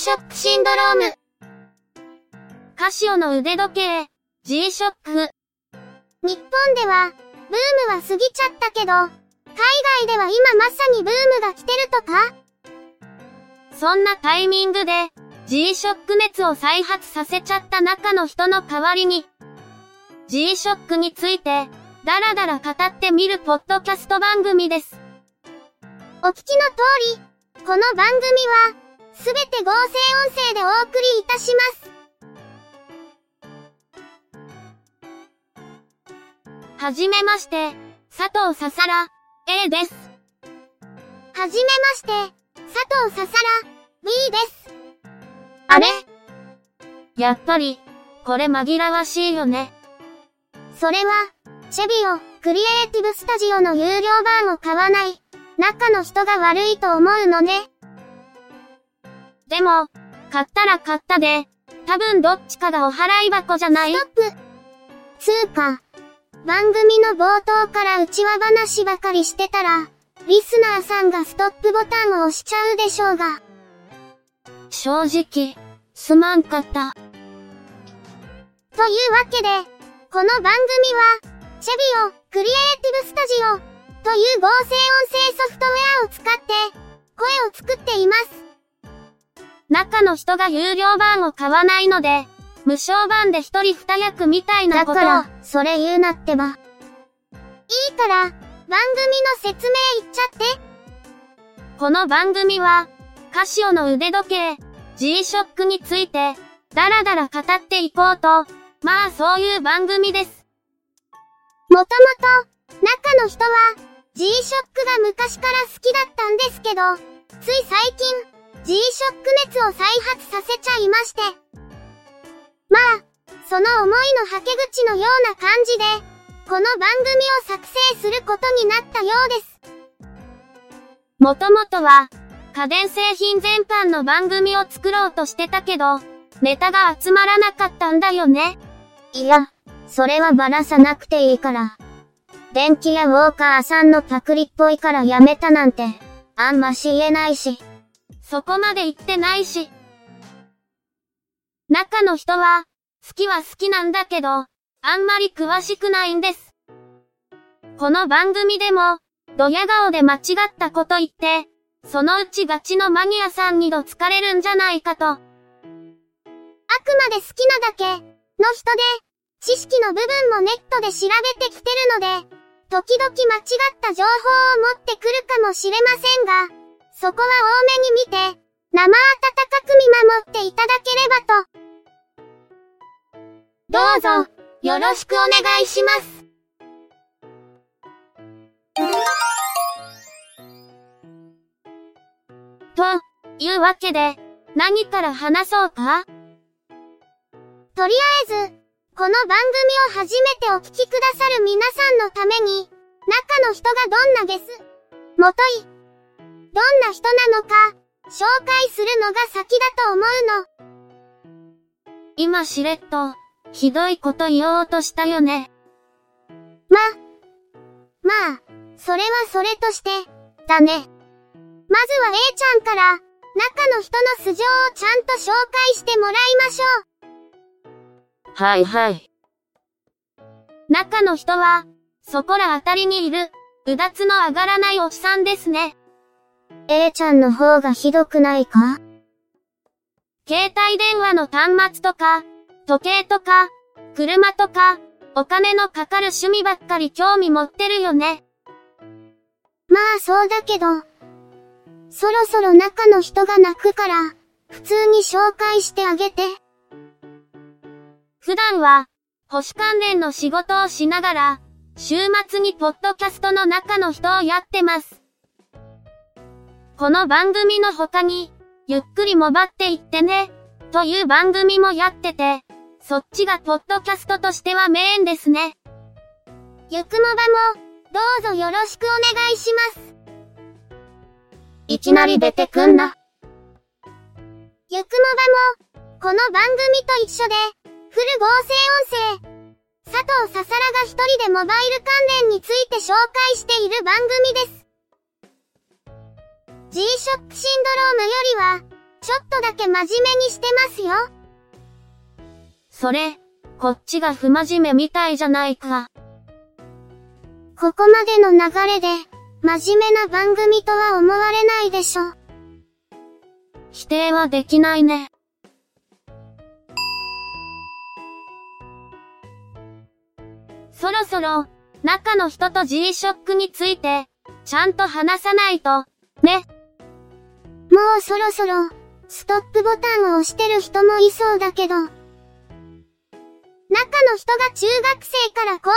G-SHOCK シンドローム。カシオの腕時計、G-SHOCK。日本では、ブームは過ぎちゃったけど、海外では今まさにブームが来てるとか？そんなタイミングで、G-SHOCK 熱を再発させちゃった中の人の代わりに、G-SHOCK について、だらだら語ってみるポッドキャスト番組です。お聞きの通り、この番組は、すべて合成音声でお送りいたします。はじめまして、佐藤ささら、A です。はじめまして、佐藤ささら、B です。あれ？やっぱり、これ紛らわしいよね。それは、チェビオ、クリエイティブスタジオの有料版を買わない、中の人が悪いと思うのね。でも、買ったら買ったで、多分どっちかがお払い箱じゃない？ストップ。つうか、番組の冒頭から内輪話ばかりしてたら、リスナーさんがストップボタンを押しちゃうでしょうが。正直、すまんかった。というわけで、この番組は、チェビオ、クリエイティブスタジオ、という合成音声ソフトウェアを使って、声を作っています。中の人が有料版を買わないので、無償版で一人二役みたいなこと。だから、それ言うなってば。いいから、番組の説明言っちゃって。この番組は、カシオの腕時計、G-SHOCK について、だらだら語っていこうと、まあそういう番組です。もともと、中の人は、G-SHOCK が昔から好きだったんですけど、つい最近、G-SHOCK 熱を再発させちゃいまして。まあ、その思いのはけ口のような感じで、この番組を作成することになったようです。もともとは、家電製品全般の番組を作ろうとしてたけど、ネタが集まらなかったんだよね。いや、それはばらさなくていいから。電気やウォーカーさんのパクリっぽいからやめたなんて、あんまし言えないし。そこまで言ってないし。中の人は、好きは好きなんだけど、あんまり詳しくないんです。この番組でも、ドヤ顔で間違ったこと言って、そのうちガチのマニアさんにどつかれるんじゃないかと。あくまで好きなだけ、の人で、知識の部分もネットで調べてきてるので、時々間違った情報を持ってくるかもしれませんが、そこは多めに見て、生温かく見守っていただければと。どうぞ、よろしくお願いします。と、いうわけで、何から話そうか？とりあえず、この番組を初めてお聞きくださる皆さんのために、中の人がどんなゲス、もとい、どんな人なのか、紹介するのが先だと思うの。今しれっと、ひどいこと言おうとしたよね。ま、まあ、それはそれとして、だね。まずは A ちゃんから、中の人の素性をちゃんと紹介してもらいましょう。はいはい。中の人は、そこらあたりにいる、うだつの上がらないおじさんですね。A ちゃんの方がひどくないか？携帯電話の端末とか、時計とか、車とか、お金のかかる趣味ばっかり興味持ってるよね。まあそうだけど、そろそろ中の人が泣くから、普通に紹介してあげて。普段は、星関連の仕事をしながら、週末にポッドキャストの中の人をやってます。この番組の他に、ゆっくりもばっていってね、という番組もやってて、そっちがポッドキャストとしてはメインですね。ゆくもばも、どうぞよろしくお願いします。いきなり出てくんな。ゆくもばも、この番組と一緒で、フル合成音声、佐藤ささらが一人でモバイル関連について紹介している番組です。G-SHOCK シンドロームよりは、ちょっとだけ真面目にしてますよ。それ、こっちが不真面目みたいじゃないか。ここまでの流れで、真面目な番組とは思われないでしょ。否定はできないね。そろそろ、中の人と G-SHOCK について、ちゃんと話さないと、ね。もうそろそろ、ストップボタンを押してる人もいそうだけど。中の人が中学生から高校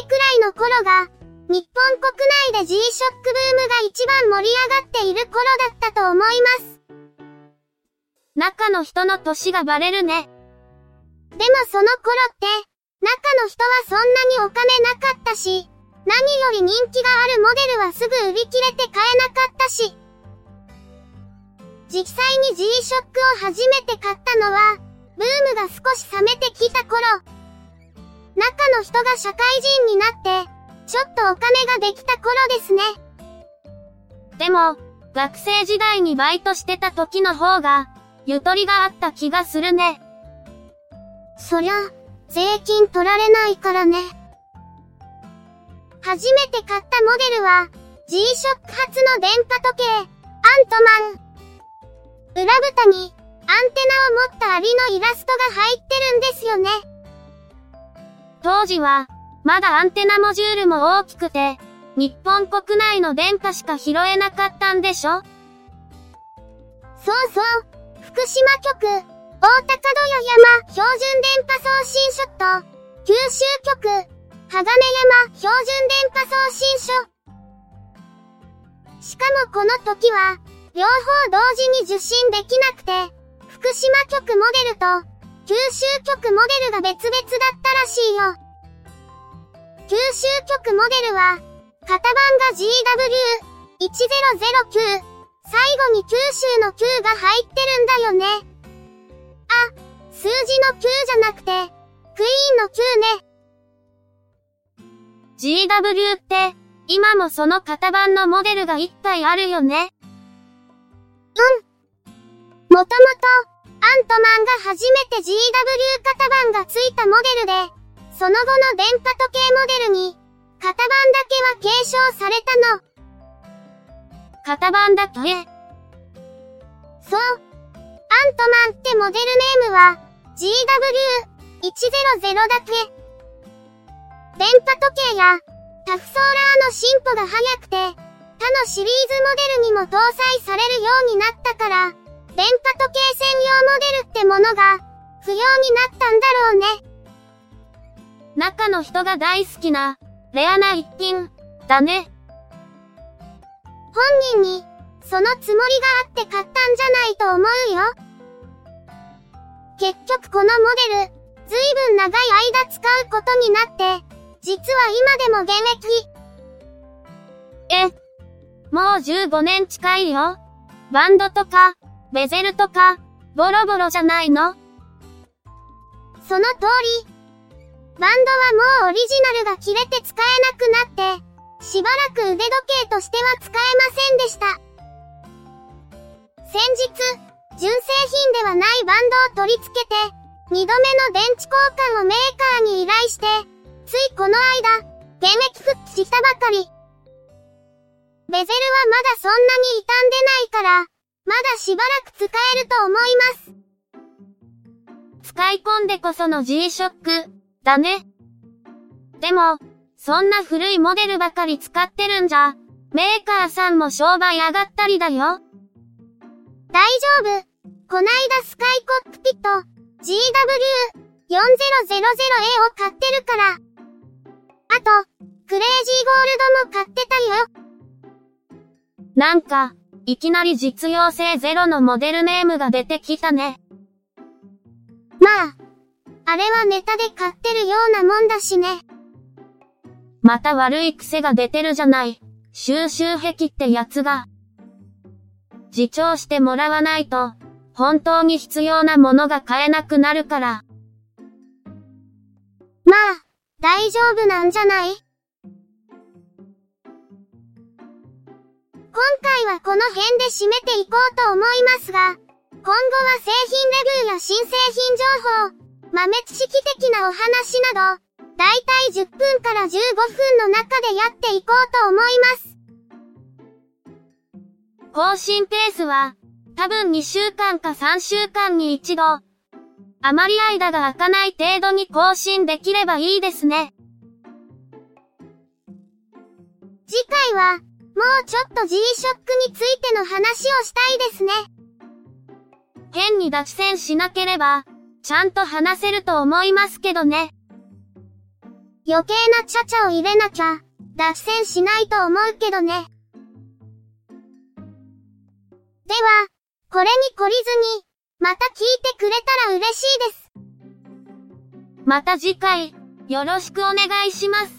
生くらいの頃が、日本国内で G-SHOCK ブームが一番盛り上がっている頃だったと思います。中の人の歳がバレるね。でもその頃って、中の人はそんなにお金なかったし、何より人気があるモデルはすぐ売り切れて買えなかったし。実際に G-SHOCK を初めて買ったのは、ブームが少し冷めてきた頃。中の人が社会人になって、ちょっとお金ができた頃ですね。でも、学生時代にバイトしてた時の方が、ゆとりがあった気がするね。そりゃ、税金取られないからね。初めて買ったモデルは、G-SHOCK 初の電波時計、アントマン。裏蓋に、アンテナを持ったアリのイラストが入ってるんですよね。当時は、まだアンテナモジュールも大きくて、日本国内の電波しか拾えなかったんでしょ？そうそう。福島局、大高戸屋山標準電波送信所と、九州局、鋼山標準電波送信所。しかもこの時は、両方同時に受信できなくて、福島局モデルと、九州局モデルが別々だったらしいよ。九州局モデルは、型番が GW1009、最後に九州の9が入ってるんだよね。あ、数字の9じゃなくて、クイーンの9ね。GW って、今もその型番のモデルが1体あるよね。うん。もともと、アントマンが初めて GW 型番がついたモデルで、その後の電波時計モデルに、型番だけは継承されたの。型番だけそう。アントマンってモデルネームは、GW100 だけ。電波時計や、タフソーラーの進歩が速くて、他のシリーズモデルにも搭載されるようになったから、電波時計専用モデルってものが、不要になったんだろうね。中の人が大好きな、レアな一品、だね。本人に、そのつもりがあって買ったんじゃないと思うよ。結局このモデル、ずいぶん長い間使うことになって、実は今でも現役。え、もう15年近いよ。バンドとか、ベゼルとか、ボロボロじゃないの？その通り。バンドはもうオリジナルが切れて使えなくなって、しばらく腕時計としては使えませんでした。先日、純正品ではないバンドを取り付けて、二度目の電池交換をメーカーに依頼して、ついこの間、現役復帰したばかり。ベゼルはまだそんなに傷んでないから、まだしばらく使えると思います。使い込んでこその G-SHOCK だね。でも、そんな古いモデルばかり使ってるんじゃ、メーカーさんも商売上がったりだよ。大丈夫。こないだスカイコックピット GW4000A を買ってるから。あと、クレイジーゴールドも買ってたよ。なんか、いきなり実用性ゼロのモデルネームが出てきたね。まあ、あれはネタで買ってるようなもんだしね。また悪い癖が出てるじゃない。収集癖ってやつが。自重してもらわないと、本当に必要なものが買えなくなるから。まあ、大丈夫なんじゃない？今回はこの辺で締めていこうと思いますが、今後は製品レビューや新製品情報、豆知識的なお話など、だいたい10分から15分の中でやっていこうと思います。更新ペースは、多分2週間か3週間に一度。あまり間が空かない程度に更新できればいいですね。次回は、もうちょっと G-SHOCK についての話をしたいですね。変に脱線しなければ、ちゃんと話せると思いますけどね。余計なちゃちゃを入れなきゃ、脱線しないと思うけどね。では、これに懲りずに、また聞いてくれたら嬉しいです。また次回、よろしくお願いします。